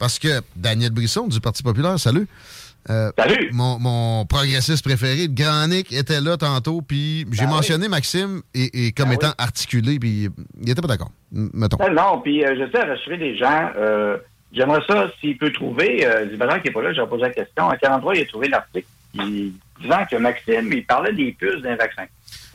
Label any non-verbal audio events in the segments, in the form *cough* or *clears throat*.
Parce que Daniel Brisson du Parti populaire, salut. Euh, Salut. Mon, mon progressiste préféré, le Grand Nick, était là tantôt, puis j'ai Ben mentionné Maxime et, et comme Ben étant articulé, puis il était pas d'accord. Mettons. Non, non, puis euh, j'essaie de rassurer les gens. Euh, J'aimerais ça, s'il peut trouver, euh, Zibazan qui n'est pas là, j'ai posé la question, à quel endroit il a trouvé l'article disant que Maxime, il parlait des puces d'un vaccin.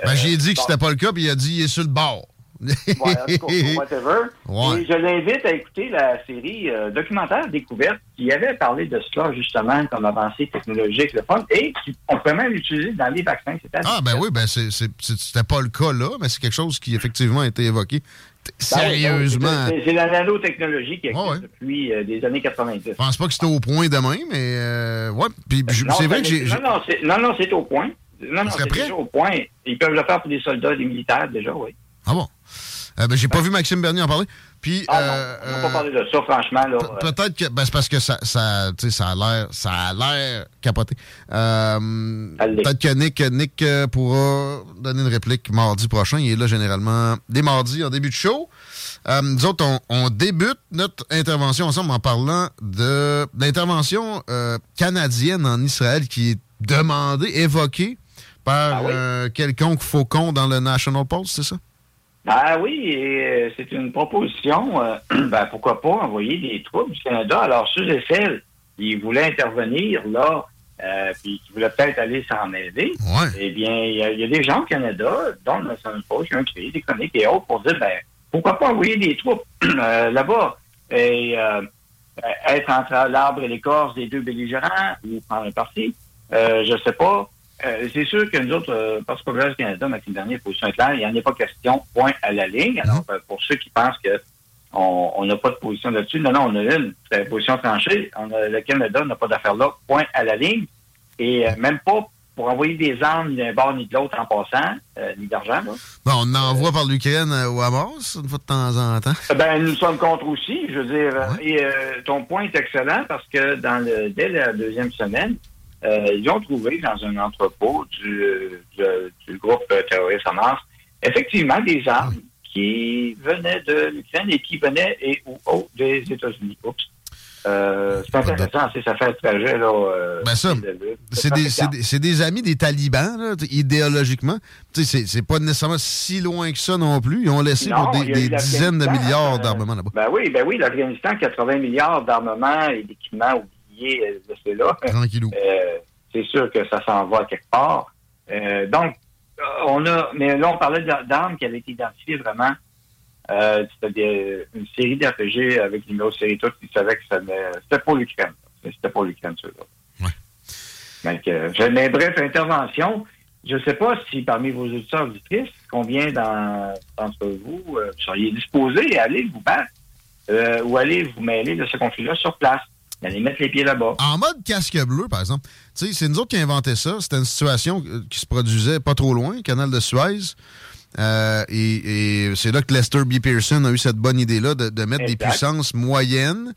Ben, j'ai dit que c'était pas le cas, puis il a dit il est sur le bord. Ouais, en tout cas, *laughs* whatever. Ouais. Et je l'invite à écouter la série euh, documentaire Découverte qui avait parlé de cela justement comme avancée technologique, le fun, et qui- on peut même l'utiliser dans les vaccins. Ah, ben oui, ben c'était pas le cas là, mais c'est quelque chose qui effectivement a été évoqué oui, sérieusement. c'est- la nanotechnologie qui existe Ouais, depuis euh, des années 90. Je pense pas que c'était au point demain, mais euh, ouais. Puis c'est vrai que j'ai. Non, non, c'est, au point. Non, non, c'est au point. Ils peuvent le faire pour des soldats, des militaires, déjà, oui. Ah bon? Euh, ben, j'ai pas vu Maxime Bernier en parler. Puis. Ah euh, non, on n'a pas euh, parlé de ça, franchement. Là, Pe- Peut-être que ben, c'est parce que ça, ça, ça a l'air ça a l'air capoté. Euh, Peut-être que Nick, Nick pourra donner une réplique mardi prochain. Il est là généralement des mardis en début de show. Euh, nous autres, on, on débute notre intervention ensemble en parlant de l'intervention euh, canadienne en Israël qui est demandée, évoquée par euh, quelconque faucon dans le National Post, c'est ça? Ah oui, et, euh, c'est une proposition. euh, *clears throat* ben, pourquoi pas envoyer des troupes du Canada? Alors, ceux et celles qui voulaient intervenir, là, euh, puis qui voulaient peut-être aller s'en mêler, eh bien, il y, a- il y a des gens au Canada, dont le National Post, qui ont créé des chroniques et autres pour dire, ben, pourquoi pas envoyer des troupes *clears throat* euh, là-bas et être entre l'arbre et l'écorce des deux belligérants ou prendre un parti. Je sais pas. Euh, c'est sûr que nous autres, euh, Parti populaire du Canada, Maxime Dernier, position est claire, il n'y en a pas question, point à la ligne. Alors, euh, pour ceux qui pensent que on n'a pas de position là-dessus, non, non, on a une c'est la position tranchée. On a- le Canada n'a pas d'affaire là, point à la ligne. Et euh, même pas pour envoyer des armes ni d'un bord ni de l'autre en passant, ni d'argent. Bon, on envoie par l'Ukraine au Hamas une fois de temps en temps. Ben, nous sommes contre aussi, je veux dire. Et ton point est excellent parce que dans le, dès la deuxième semaine, euh, ils ont trouvé dans un entrepôt du, du, du groupe terroriste Hamas, effectivement, des armes qui venaient de l'Ukraine et qui venaient et, ou, oh, des États-Unis. Oups. Euh, c'est intéressant, c'est ça fait le trajet, là. euh, Ben ça, c'est des, des- amis des talibans, là, idéologiquement. C'est pas nécessairement si loin que ça non plus. Ils ont laissé Non, pour des, dizaines de milliards euh, d'armements là-bas. Ben oui, ben oui, l'Afghanistan, 80 milliards d'armements et d'équipements euh. Tranquillou. Euh, c'est sûr que ça s'en va quelque part. Euh, donc, on a, mais là, on parlait d'a- d'armes qui avaient été identifiées vraiment. Euh, c'était une série d'RPG avec numéro de série tout qui savaient que c'était pour l'Ukraine. C'était pour l'Ukraine, ceux-là. Donc, euh, je- mais bref, intervention. Je ne sais pas si parmi vos auditeurs auditrices, combien d'en- d'entre vous euh, seriez disposés à aller vous battre euh, ou aller vous mêler de ce conflit-là sur place, aller mettre les pieds là-bas. En mode casque bleu, par exemple. Tu sais, c'est nous autres qui inventé ça. C'était une situation euh, qui se produisait pas trop loin, canal de Suez. Euh, et et c'est là que Lester B. Pearson a eu cette bonne idée-là de, de mettre des puissances moyennes,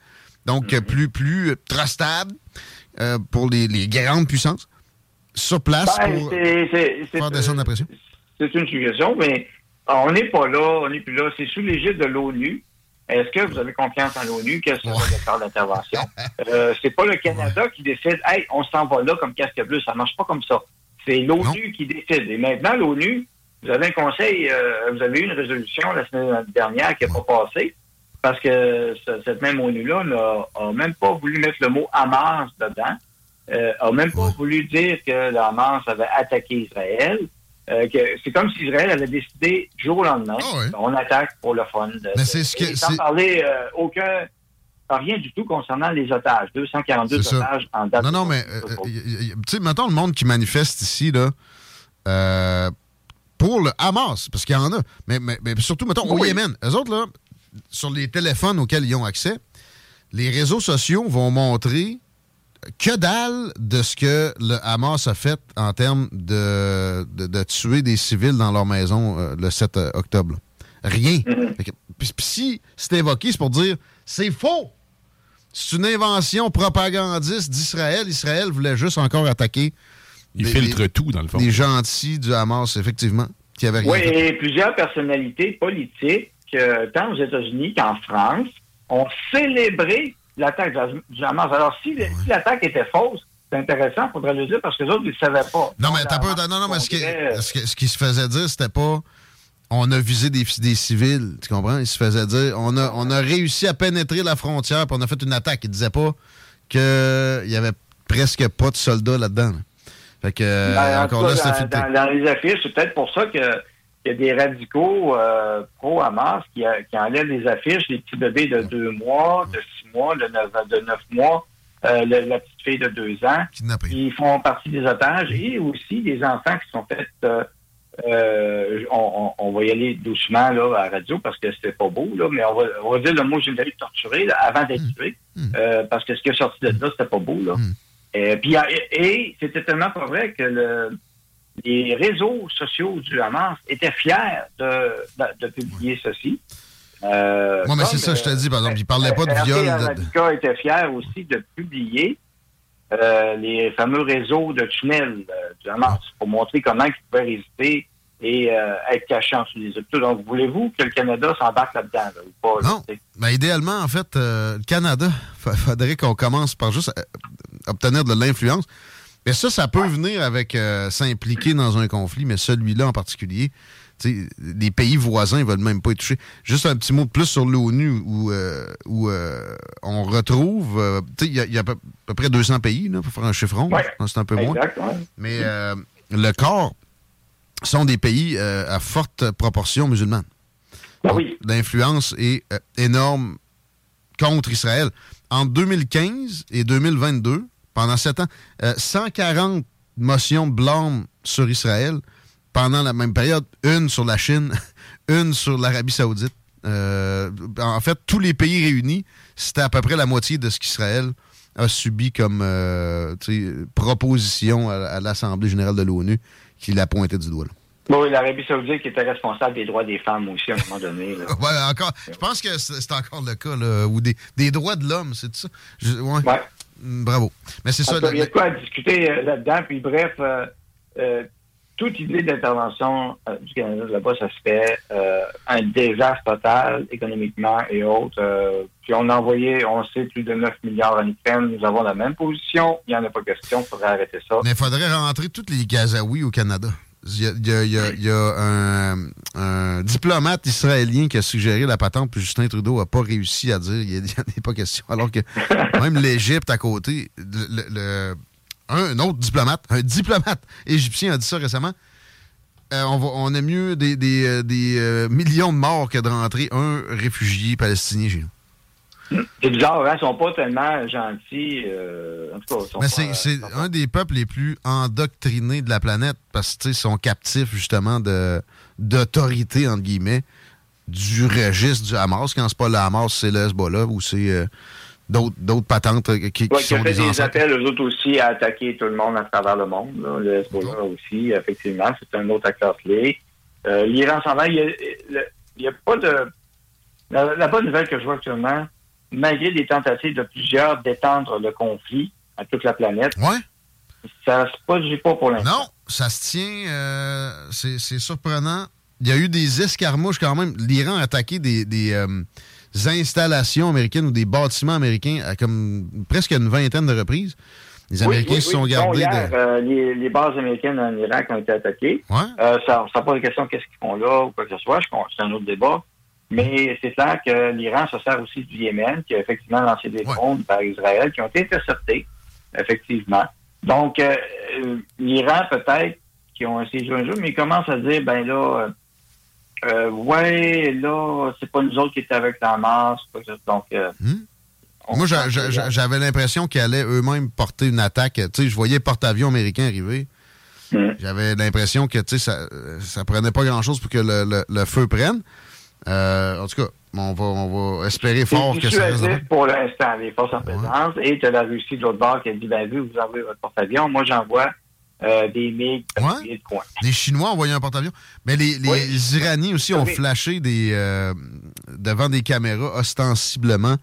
donc Mhm. euh, plus, plus euh, trustables euh, pour les, les grandes puissances, sur place Ben, pour faire descendre la pression. C'est une suggestion, mais on n'est pas là, on n'est plus là. C'est sous l'égide de l'ONU. Est-ce que vous avez confiance en l'ONU? Quel sera le cadre d'intervention? *laughs* Euh, c'est pas le Canada qui décide, hey, on s'en va là comme casque bleu. Ça marche pas comme ça. C'est l'ONU qui décide. Et maintenant, l'ONU, vous avez un conseil, euh, vous avez eu une résolution la semaine dernière qui n'a pas passé. parce que cette même ONU-là n'a même pas voulu mettre le mot Hamas dedans, euh, a même pas voulu dire que le Hamas avait attaqué Israël. Euh, c'est comme si Israël avait décidé du jour au lendemain, ah on attaque pour le fun. Mais c'est ce que, sans parler euh, aucun rien du tout concernant les otages. 242 otages en date. Non, non, mais, euh, tu sais, mettons le monde qui manifeste ici, là, pour le Hamas, parce qu'il y en a, mais, mais, surtout, mettons, au Yémen, eux autres, là, sur les téléphones auxquels ils ont accès, les réseaux sociaux vont montrer que dalle de ce que le Hamas a fait en termes de, de, tuer des civils dans leur maison euh, le 7 euh, octobre. Rien. Mm-hmm. Puis si c'est évoqué, c'est pour dire c'est faux. C'est une invention propagandiste d'Israël. Israël voulait juste encore attaquer. Il filtre tout, dans le fond. Les gentils du Hamas, effectivement, qui avaient rien Oui, et plusieurs personnalités politiques, euh, tant aux États-Unis qu'en France, ont célébré l'attaque du Hamas. Alors, si, l'attaque était fausse, c'est intéressant, il faudrait le dire, parce que les autres, ils ne savaient pas. Non, mais t'as pas. Non, non, mais ce qui, ce, qui, se faisait dire, c'était pas. On a visé des, des, civils, tu comprends? Il se faisait dire, on a, on a réussi à pénétrer la frontière, puis on a fait une attaque. Il disait pas qu'il y avait presque pas de soldats là-dedans. Fait que, ben, encore là, dans, les affiches, c'est peut-être pour ça que il y a des radicaux euh, pro-Hamas qui, qui, enlèvent les affiches, les petits bébés de deux mois, de six mois, de neuf, de neuf mois, euh, la petite fille de deux ans. Ils font partie des otages et aussi des enfants qui sont faits. Euh, on, va y aller doucement là, à la radio parce que c'était pas beau, là, mais on va, on va dire le mot générique torturé avant d'être mmh. tué. Mmh. parce que ce qui est sorti de là, c'était pas beau. Là. Mmh. Et, puis, et c'était tellement pas vrai que le, les réseaux sociaux du Hamas étaient fiers de, de, publier ceci. Euh, mais c'est ça, je te dis, par exemple. Ils ne parlaient pas de viol. De... était fier aussi de publier euh, les fameux réseaux de tunnels euh, du Hamas pour montrer comment ils pouvaient résister et euh, être cachés en dessous des hôpitaux. Donc, voulez-vous que le Canada s'embarque là-dedans ou pas? Non. Ben, idéalement, en fait, le Canada, il faudrait qu'on commence par juste obtenir de l'influence. Mais ça, ça peut venir avec euh, s'impliquer dans un conflit, mais celui-là en particulier, les pays voisins ne veulent même pas être touchés. Juste un petit mot de plus sur l'ONU où, euh, où euh, on retrouve, il y, a, à peu, près 200 pays, là, pour faire un chiffron, c'est un peu moins. Mais le corps sont des pays à forte proportion musulmane. Ah L'influence est énorme contre Israël. En 2015 et 2022, pendant sept ans. 140 euh, motions de blâme sur Israël pendant la même période. Une sur la Chine, *laughs* une sur l'Arabie saoudite. Euh, en fait, tous les pays réunis, c'était à peu près la moitié de ce qu'Israël a subi comme euh, proposition à, l'Assemblée générale de l'ONU qui l'a pointé du doigt. Oui, l'Arabie saoudite qui était responsable des droits des femmes aussi à un moment donné. *laughs* Oui, encore, je pense que c'est encore le cas, ou des, droits de l'homme, c'est ça? ouais. Mm, bravo. Mais c'est ça. Il y a quoi à discuter euh, là-dedans. Puis bref, euh, euh, toute idée d'intervention du Canada là-bas, ça serait un désastre total économiquement et autres. puis on a envoyé, on sait, plus de 9 milliards en Ukraine. Nous avons la même position. Il n'y en a pas question. Il faudrait arrêter ça. Mais il faudrait rentrer tous les Gazaouis au Canada. Il y a, un, diplomate israélien qui a suggéré la patente, puis Justin Trudeau n'a pas réussi à dire il n'y en a pas question. *laughs* Alors que même l'Égypte à côté, un, autre diplomate, un diplomate égyptien a dit ça récemment. Euh, on, on a mieux des, euh, euh, millions de morts que de rentrer un réfugié palestinien chez nous. C'est bizarre, hein? Ils sont pas tellement gentils. Euh, en tout cas, c'est un des peuples les plus endoctrinés de la planète parce qu'ils sont captifs justement de d'autorité, entre guillemets, du registre du Hamas. Quand c'est pas le Hamas, c'est le Hezbollah ou c'est euh, d'autres patentes qui, qui ouais, sont fait des, appels, eux autres aussi, à attaquer tout le monde à travers le monde. Le Hezbollah aussi, effectivement, c'est un autre acteur clé. Euh, L'Iran s'en va. Il n'y a, pas de... La, la bonne nouvelle que je vois actuellement, malgré des tentatives de plusieurs d'étendre le conflit à toute la planète. Ouais. Ça se produit pas pour l'instant. Non, ça se tient. Euh, c'est surprenant. Il y a eu des escarmouches quand même. L'Iran a attaqué des, euh, installations américaines ou des bâtiments américains à comme presque une vingtaine de reprises. Les Américains se sont gardés. de... Euh, les, bases américaines en Irak ont été attaquées. Ouais. ça, ça pose la question qu'est-ce qu'ils font là ou quoi que ce soit? C'est un autre débat. Mais c'est clair que l'Iran se sert aussi du Yémen, qui a effectivement lancé des drones par Israël, qui ont été interceptés, effectivement. Donc, euh, l'Iran, peut-être, qui ont essayé de jouer un jeu, mais ils commencent à dire, ben là, euh, ouais, là, c'est pas nous autres qui étaient avec la masse. Donc, euh, hmm. Moi, j'avais l'impression qu'ils allaient eux-mêmes porter une attaque. Tu sais, je voyais porte-avions américains arriver. Hmm. J'avais l'impression que, tu sais, ça, ça prenait pas grand-chose pour que le, feu prenne. Euh, en tout cas, on va, on va espérer fort que ça reste. pour l'instant, les forces en présence. Et tu as la Russie de l'autre bord qui a dit, ben, vu, vous envoyez votre porte-avions. Moi, j'envoie euh, des MiG ouais. de coin. Les Chinois ont envoyé un porte-avions. Mais les, les Iraniens aussi ont flashé des, euh, devant des caméras ostensiblement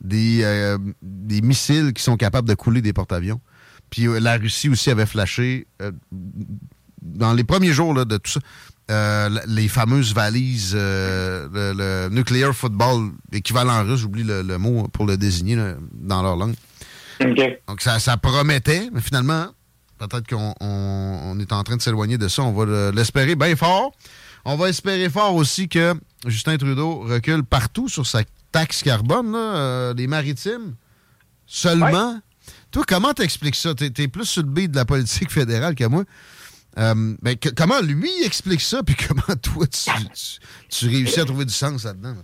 des, des missiles qui sont capables de couler des porte-avions. Puis la Russie aussi avait flashé dans les premiers jours là, de tout ça. Les fameuses valises, le, nuclear football, équivalent russe, j'oublie le, mot pour le désigner dans leur langue. Donc ça, ça promettait, mais finalement, Peut-être qu'on est en train de s'éloigner de ça. On va l'espérer bien fort. On va espérer fort aussi que Justin Trudeau recule partout sur sa taxe carbone, là, les euh, maritimes. Seulement. Toi, comment t'expliques ça? T'es es plus sur le de la politique fédérale que moi. Euh, ben, comment lui explique ça, puis *laughs* comment toi, tu, réussis à trouver du sens là-dedans,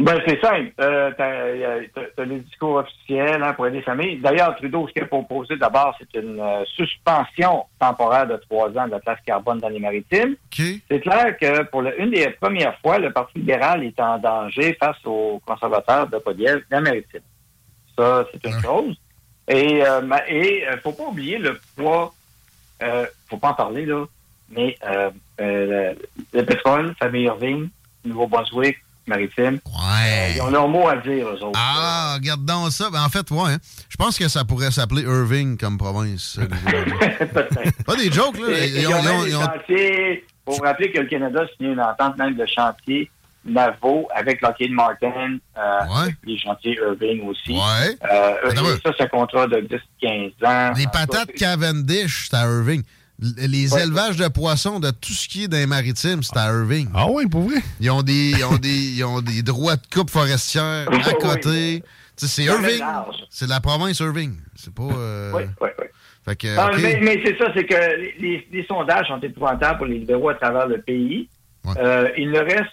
ben, c'est simple. Euh, tu as, les discours officiels hein, pour aider les familles. D'ailleurs, Trudeau, ce qu'il a proposé d'abord, c'est une euh, suspension temporaire de trois ans de la taxe carbone dans les maritimes. C'est clair que pour une des premières fois, le Parti libéral est en danger face aux conservateurs de Podiel dans les maritimes. Ça, c'est une chose. Et euh, il ne faut pas oublier le poids, euh, faut pas en parler, là, mais euh, le, le, pétrole, famille Irving, Nouveau-Brunswick, maritime. Ouais. ils ont leur mot à dire, eux autres. Ah, regarde donc ça. Ben, en fait, ouais. Hein. Je pense que ça pourrait s'appeler Irving comme province. *laughs* Pas des jokes, là. ils, ont, ils ont, chantiers. Faut vous rappeler que le Canada a signé une entente même de chantier navaux avec Lockheed Martin, euh, ouais. les chantiers Irving aussi. Ouais. Euh, ça, c'est un contrat de 10-15 ans. Les patates Cavendish, c'est à Irving les élevages de poissons de tout ce qui est dans les maritimes, c'est à Irving. Ah oui, pour vrai? Ils ont des, ils ont des, ils ont des droits de coupe forestière à côté. C'est Irving. C'est la province Irving. C'est pas. Euh... Oui, oui, oui. Fait que, ah, Mais, mais c'est ça, c'est que les, les, sondages sont épouvantables pour les libéraux à travers le pays. Ouais. Euh, il ne reste.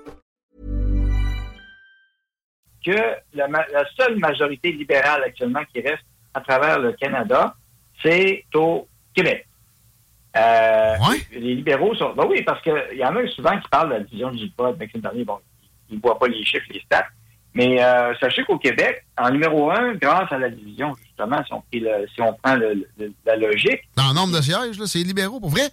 Que la, la seule majorité libérale actuellement qui reste à travers le Canada, c'est au Québec. Euh, les libéraux sont. Ben oui, parce qu'il y en a souvent qui parlent de la division du vote. Maxime Bernier, bon, il ne voit pas les chiffres, les stats. Mais euh, sachez qu'au Québec, en numéro un, grâce à la division, justement, si on, si on prend la logique. Dans le nombre de sièges, c'est les libéraux, pour vrai?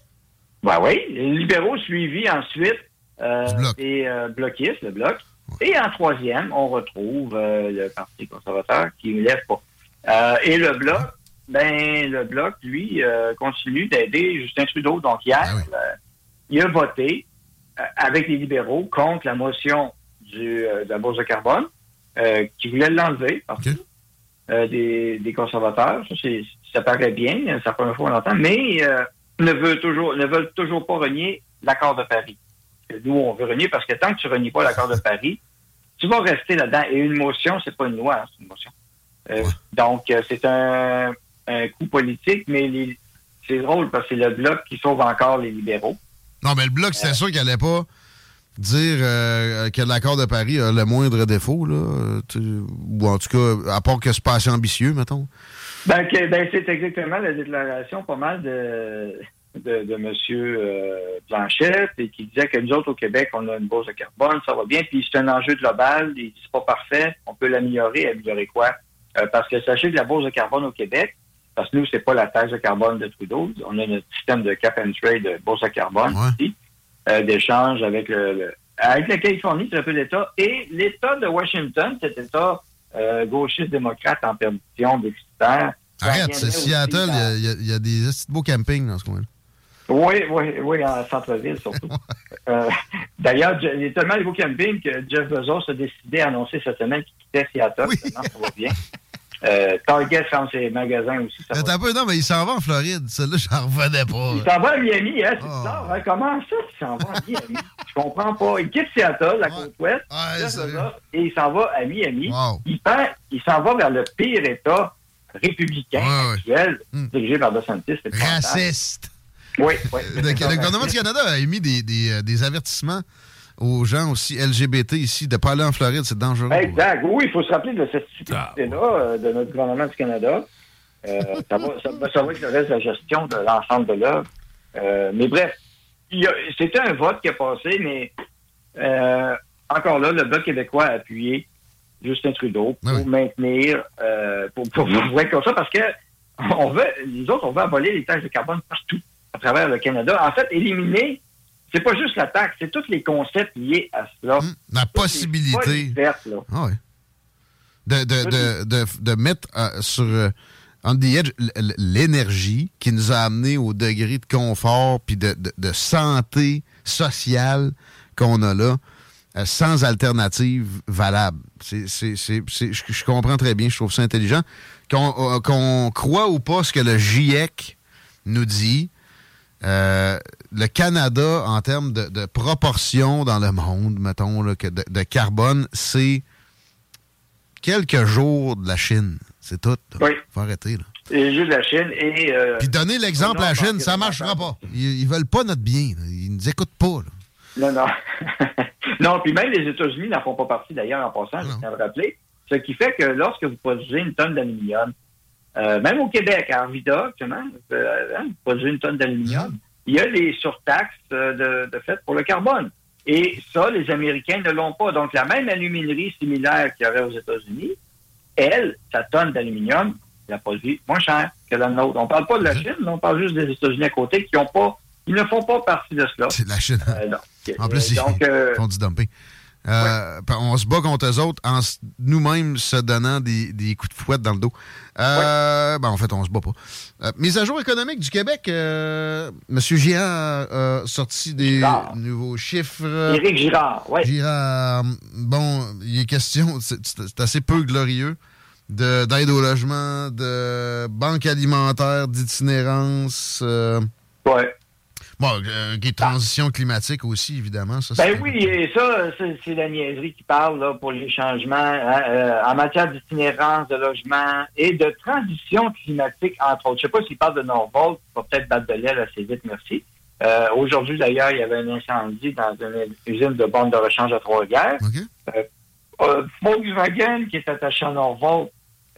Ben oui, les libéraux suivis ensuite euh, et euh, bloquistes, le bloc. Et en troisième, on retrouve euh, le Parti conservateur qui ne lève pas. Euh, et le bloc, ben le bloc, lui, euh, continue d'aider Justin Trudeau. Donc hier, ah euh, il a voté avec les libéraux contre la motion du, de la bourse de carbone, qui voulait l'enlever des, des, conservateurs. Ça, ça paraît bien, c'est la première fois qu'on l'entend, mais ne veut toujours ne veulent toujours pas renier l'accord de Paris. Nous, on veut renier parce que tant que tu renies pas l'accord de Paris, tu vas rester là-dedans. Et une motion, c'est pas une loi, hein, c'est une motion. Euh, donc, euh, c'est un, coup politique, mais c'est drôle parce que c'est le Bloc qui sauve encore les libéraux. Non, mais le Bloc, c'est euh, sûr qu'il n'allait pas dire que l'accord de Paris a le moindre défaut, là, ou en tout cas, à part que c'est pas assez ambitieux, mettons? Ben, ben, c'est exactement la déclaration pas mal de, de, de M. Euh, Blanchette et qui disait que nous autres au Québec, on a une bourse de carbone, ça va bien, puis c'est un enjeu global, il c'est pas parfait, on peut l'améliorer, améliorer quoi? Euh, parce que sachez que la bourse de carbone au Québec, parce que nous, c'est pas la taxe de carbone de Trudeau, on a notre système de cap and trade de bourse de carbone ici, euh, d'échange avec le, avec la Californie, c'est un peu l'État, et l'État de Washington, cet État euh, gauchiste démocrate en permission d'existence. Arrête, c'est Seattle, il y, a des beaux campings dans ce coin-là. Oui, oui, oui, en centre-ville surtout. *laughs* euh, D'ailleurs, il a tellement de beaux campings que Jeff Bezos a décidé à annoncer cette semaine qu'il quittait Seattle. Oui. ça va bien. Euh, Target ferme ses magasins aussi. Ça un peu, non, mais il s'en va en Floride. Celle-là, *laughs* j'en revenais pas. Il s'en va à Miami, hein, c'est oh. bizarre. Hein? Comment ça, il s'en va à Miami? Je comprends pas. Il quitte Seattle, la côte ouest, et il s'en va à Miami. Il, il s'en va vers le pire État républicain actuel, hmm. dirigé par DeSantis. Raciste. Oui, oui. Le, gouvernement du Canada a émis des, des, euh, des avertissements aux gens aussi LGBT ici de ne pas aller en Floride, c'est dangereux. Exact. Oui, il faut se rappeler de cette situation là euh, de notre gouvernement du Canada. Euh, ça, va, ça, ça, va être le reste de la gestion de l'ensemble de l'œuvre. Euh, mais bref, c'était un vote qui a passé, mais euh, encore là, le Bloc québécois a appuyé Justin Trudeau pour ah maintenir, euh, pour, pour, pour, être comme ça, parce que on veut, les autres, on veut abolir les taxes de carbone partout à travers le Canada. En fait, éliminer c'est pas juste la taxe, c'est tous les concepts liés à cela. Hum, la possibilité. Ah de, de, de, de, mettre euh, sur euh, on edge l'énergie qui nous a amené au degré de confort puis de, santé sociale qu'on a là, euh, sans alternative valable. C'est, je, comprends très bien, je trouve ça intelligent. Qu'on, croit ou pas ce que le GIEC nous dit, euh, le Canada, en termes de, proportion dans le monde, mettons, de, de, carbone, c'est quelques jours de la Chine. C'est tout. Oui. faut arrêter. Là. C'est juste la Chine. Et, euh, Puis donner l'exemple à la Chine, ça ne marchera pas. Ils, ne veulent pas notre bien. Ils nous écoutent pas. Non, non. *laughs* non, puis même les États-Unis n'en font pas partie d'ailleurs en passant, je tiens à le rappeler. Ce qui fait que lorsque vous produisez une tonne d'aluminium, euh, même au Québec, à Arvida, actuellement, euh, hein, produisez une tonne d'aluminium, il y a les surtaxes euh, de, fait pour le carbone. Et ça, les Américains ne l'ont pas. Donc, la même aluminerie similaire qu'il y aurait aux États-Unis, elle, sa tonne d'aluminium, la produit moins cher que la nôtre. On ne parle pas de la Chine, on parle juste des États-Unis à côté qui ont pas, ils ne font pas partie de cela. C'est la Chine. Euh, en plus, ils font du dumping. Euh, on se bat contre eux autres en nous-mêmes se donnant des, coups de fouette dans le dos. Euh, ben, en fait, on se bat pas. Euh, mise à jour économique du Québec. M. Girard a sorti des nouveaux chiffres. Éric Girard, oui. Girard, bon, il est question, c'est assez peu glorieux, d'aide au logement, de banque alimentaire, d'itinérance. Bon, euh, des transitions climatiques aussi, évidemment. Ça, ben oui, et ça, c'est la niaiserie qui parle là, pour les changements hein, euh, en matière d'itinérance, de logement et de transition climatique, entre autres. Je ne sais pas s'il parle de Norvolt, il va peut-être battre de l'aile assez vite, merci. Euh, Aujourd'hui, d'ailleurs, il y avait un incendie dans une usine de bornes de rechange à Trois-Guerres. Euh, Volkswagen, qui est attaché à Norvolt,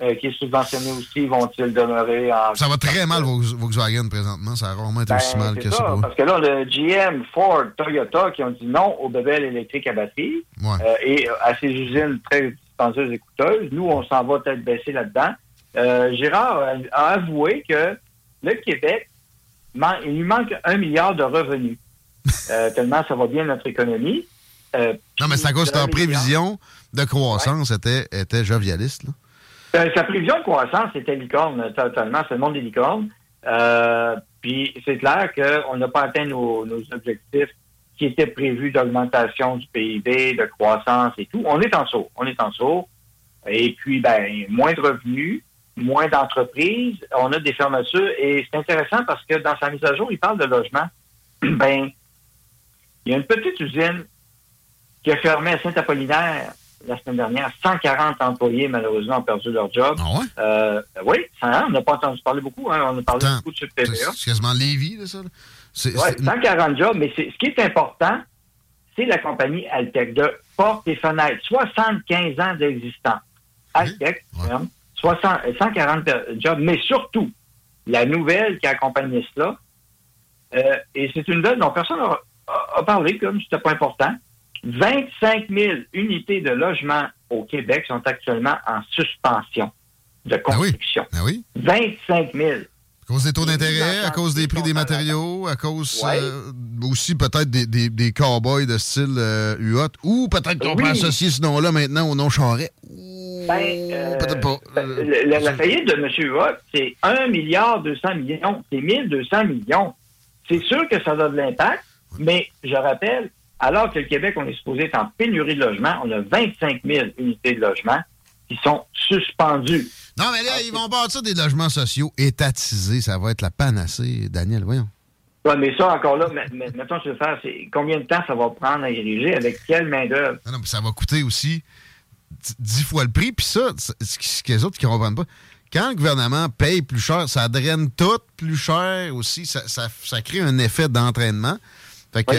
euh, qui est subventionné aussi, vont-ils demeurer en... Ça va très mal Volkswagen présentement, ça a rarement été aussi ben, mal que ça. Parce que là, le GM, Ford, Toyota qui ont dit non aux bébelles électriques à batterie euh, et à ces usines très dispendieuses et coûteuses. Nous, on s'en va peut-être baisser là-dedans. Euh, Gérard a, avoué que le Québec, il lui manque un milliard de revenus. *laughs* tellement ça va bien notre économie. non, mais c'est à cause de ta prévision de croissance était, était jovialiste. Là. Sa prévision de croissance, c'était licorne, totalement. C'est le monde des licornes. Euh, puis c'est clair qu'on n'a pas atteint nos, objectifs qui étaient prévus d'augmentation du PIB, de croissance et tout. On est en saut. On est en saut. Et puis, ben, moins de revenus, moins d'entreprises. On a des fermetures. Et c'est intéressant parce que dans sa mise à jour, il parle de logement. *clears throat* ben, il y a une petite usine qui a fermé à Saint-Apollinaire la semaine dernière. 140 employés, malheureusement, ont perdu leur job. Ah ouais? Euh, oui, ça, on n'a pas entendu parler beaucoup. Hein, on a parlé beaucoup de ce C'est quasiment Lévis, ça. Oui, 140 jobs, mais ce qui est important, c'est la compagnie Altec de portes et fenêtres. 75 ans d'existence. Altec, 140 jobs, mais surtout, la nouvelle qui accompagnait cela, euh, et c'est une nouvelle dont personne n'a parlé, comme c'était pas important. 25 000 unités de logement au Québec sont actuellement en suspension de ben construction. Ah oui? 25 000. À cause des taux d'intérêt, à cause des prix des matériaux, à cause euh, aussi peut-être des, des, des cowboys de style euh, UOT, ou peut-être qu'on peut associer ce nom-là maintenant au nom Charret. Ben, euh, peut-être pas. la, faillite de M. UOT, c'est 1 milliard 200 millions. C'est 1200 millions. C'est sûr que ça a de l'impact, mais je rappelle, alors que le Québec, on est supposé être en pénurie de logement, on a 25 000 unités de logement qui sont suspendues. Non, mais là, ils vont bâtir des logements sociaux étatisés. Ça va être la panacée, Daniel, voyons. Oui, mais ça, encore là, mettons, je vais faire, c'est combien de temps ça va prendre à ériger, avec quelle main-d'œuvre? Non, non, ça va coûter aussi dix fois le prix. Puis ça, ce que les autres qui ne comprennent pas, quand le gouvernement paye plus cher, ça draine tout plus cher aussi. Ça, ça crée un effet d'entraînement.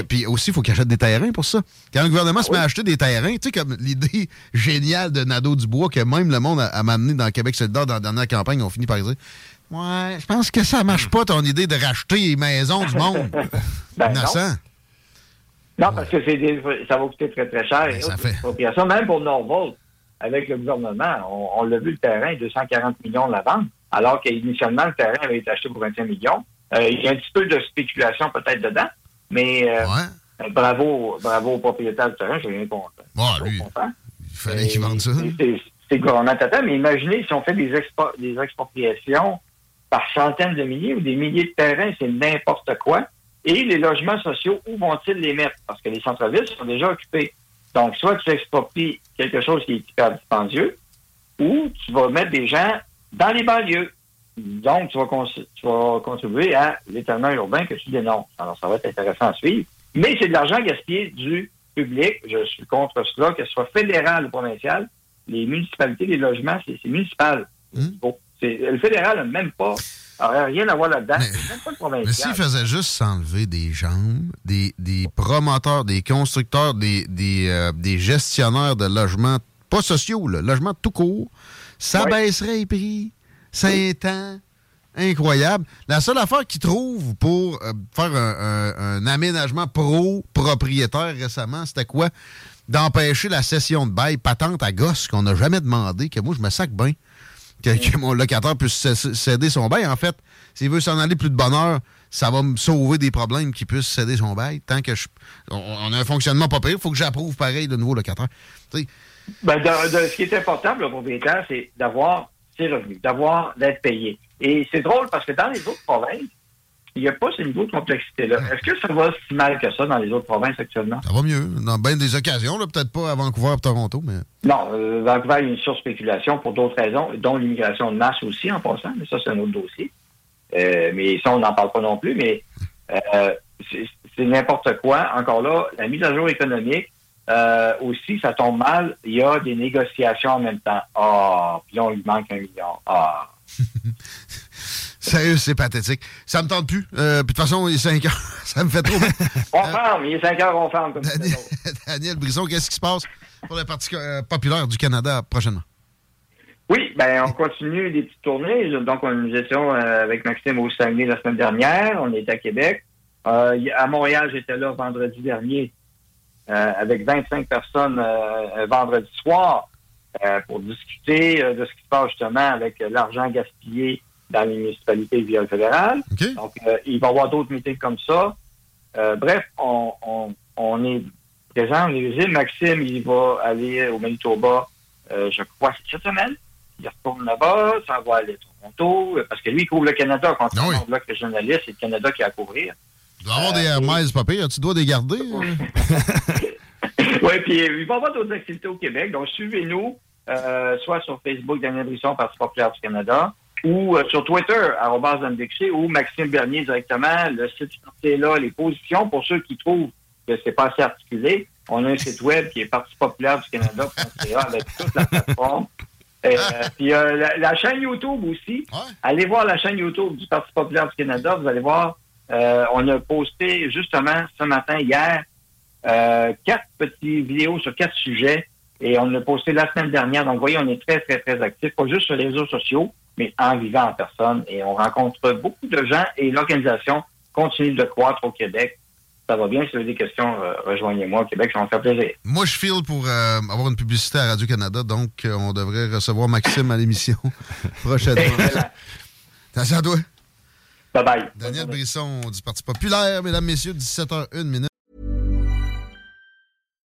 Puis aussi, il faut qu'il achète des terrains pour ça. Quand le gouvernement se met à acheter des terrains, tu sais, comme l'idée *laughs* géniale de Nadeau Dubois, que même le monde a, a amené dans Québec solidaire dans la dernière campagne, on finit par dire Ouais, je pense que ça marche pas ton idée de racheter les maisons du monde. *laughs* ben Innocent. Non. non parce que ça va coûter très, très cher. Ben, ça fait. Même pour Norval, avec le gouvernement, on, l'a vu le terrain, 240 millions de la vente, alors qu'initialement, le terrain avait été acheté pour 25 millions. Euh, il y a un petit peu de spéculation peut-être dedans. Mais euh, bravo, bravo au propriétaire du terrain, je suis bien content. lui, il fallait qu'il vende ça. C'est gouvernement total, mais imaginez si on fait des, des expropriations par centaines de milliers ou des milliers de terrains, c'est n'importe quoi. Et les logements sociaux, où vont-ils les mettre? Parce que les centres-villes sont déjà occupés. Donc, soit tu expropries quelque chose qui est hyper dispendieux, ou tu vas mettre des gens dans les banlieues. Donc, tu vas, tu vas contribuer à l'étalement urbain que tu dénonces. Alors, ça va être intéressant à suivre. Mais c'est de l'argent gaspillé du public. Je suis contre cela, que ce soit fédéral ou provincial. Les municipalités, les logements, c'est municipal. Hmm. Le fédéral n'a même pas rien à voir là-dedans. Mais, mais s'il faisait juste s'enlever des jambes, des, des, promoteurs, des constructeurs, des, des, euh, des gestionnaires de logements, pas sociaux, là, logements tout court, ça baisserait les prix. C'est ans. Incroyable. La seule affaire qu'ils trouvent pour euh, faire un, aménagement pro-propriétaire récemment, c'était quoi? D'empêcher la cession de bail patente à gosse qu'on n'a jamais demandé, que moi je me sac bien, que, mon locataire puisse céder son bail. En fait, s'il veut s'en aller plus de bonheur, ça va me sauver des problèmes qu'il puisse céder son bail. Tant que je, on, a un fonctionnement pas pire, il faut que j'approuve pareil de nouveau locataire. Ben, ce qui est important pour le propriétaire, c'est d'avoir revenus, d'avoir d'être payé. Et c'est drôle parce que dans les autres provinces, il n'y a pas ce niveau de complexité-là. Est-ce que ça va si mal que ça dans les autres provinces actuellement? Ça va mieux. Dans bien des occasions, peut-être pas à Vancouver ou Toronto, mais. Non, euh, Vancouver, il y a une surspéculation pour d'autres raisons, dont l'immigration de masse aussi en passant, mais ça, c'est un autre dossier. Euh, mais ça, on n'en parle pas non plus, mais euh, c'est n'importe quoi. Encore là, la mise à jour économique, euh, aussi, ça tombe mal, il y a des négociations en même temps. Ah, puis là, on lui manque un million. Ah. *laughs* Sérieux, c'est pathétique. Ça me tente plus. Euh, puis de toute façon, il est 5 heures. *laughs* ça me fait trop. *laughs* on ferme. Il est 5 heures, on ferme. Comme Daniel, Daniel Brisson, qu'est-ce qui se passe pour le Parti euh, populaire du Canada prochainement? Oui, ben on continue des petites tournées. Donc, nous étions avec Maxime au Saguenay la semaine dernière. On était à Québec. à Montréal, j'étais là vendredi dernier euh, avec 25 personnes euh, vendredi soir euh, pour discuter de ce qui se passe justement avec l'argent gaspillé dans les municipalités via le fédéral. Donc, il va y avoir d'autres meetings comme ça. bref, on, on, est présent, on est Maxime, il va aller au Manitoba, je crois, cette semaine. Il retourne là-bas, ça va aller à Toronto, parce que lui, il couvre le Canada. Quand on ah bloque le journaliste, c'est le Canada qui a à couvrir. Tu dois avoir des Hermès, pas pire. Tu dois les garder. *laughs* oui, puis il va y avoir d'autres activités au Québec. Donc, suivez-nous, euh, soit sur Facebook, Daniel Brisson, Parti populaire du Canada, ou euh, sur Twitter, @ndexé, ou Maxime Bernier directement. Le site est là, les positions, pour ceux qui trouvent que c'est pas assez articulé. On a un site web qui est Parti populaire du Canada, avec toute la plateforme. Euh, puis la, la, chaîne YouTube aussi. Allez voir la chaîne YouTube du Parti populaire du Canada. Vous allez voir euh, on a posté justement ce matin, hier, quatre petites vidéos sur quatre sujets et on l'a posté la semaine dernière. Donc, vous voyez, on est très, très, très actifs, pas juste sur les réseaux sociaux, mais en vivant en personne. Et on rencontre beaucoup de gens et l'organisation continue de croître au Québec. Ça va bien. Si vous avez des questions, euh, rejoignez-moi au Québec, ça va me faire plaisir. Moi, je file pour euh, avoir une publicité à Radio-Canada, donc euh, on devrait recevoir Maxime à l'émission *laughs* prochainement. Attention à toi. Bye bye. Daniel Brisson du Parti populaire, mesdames, messieurs, 17h01 minute.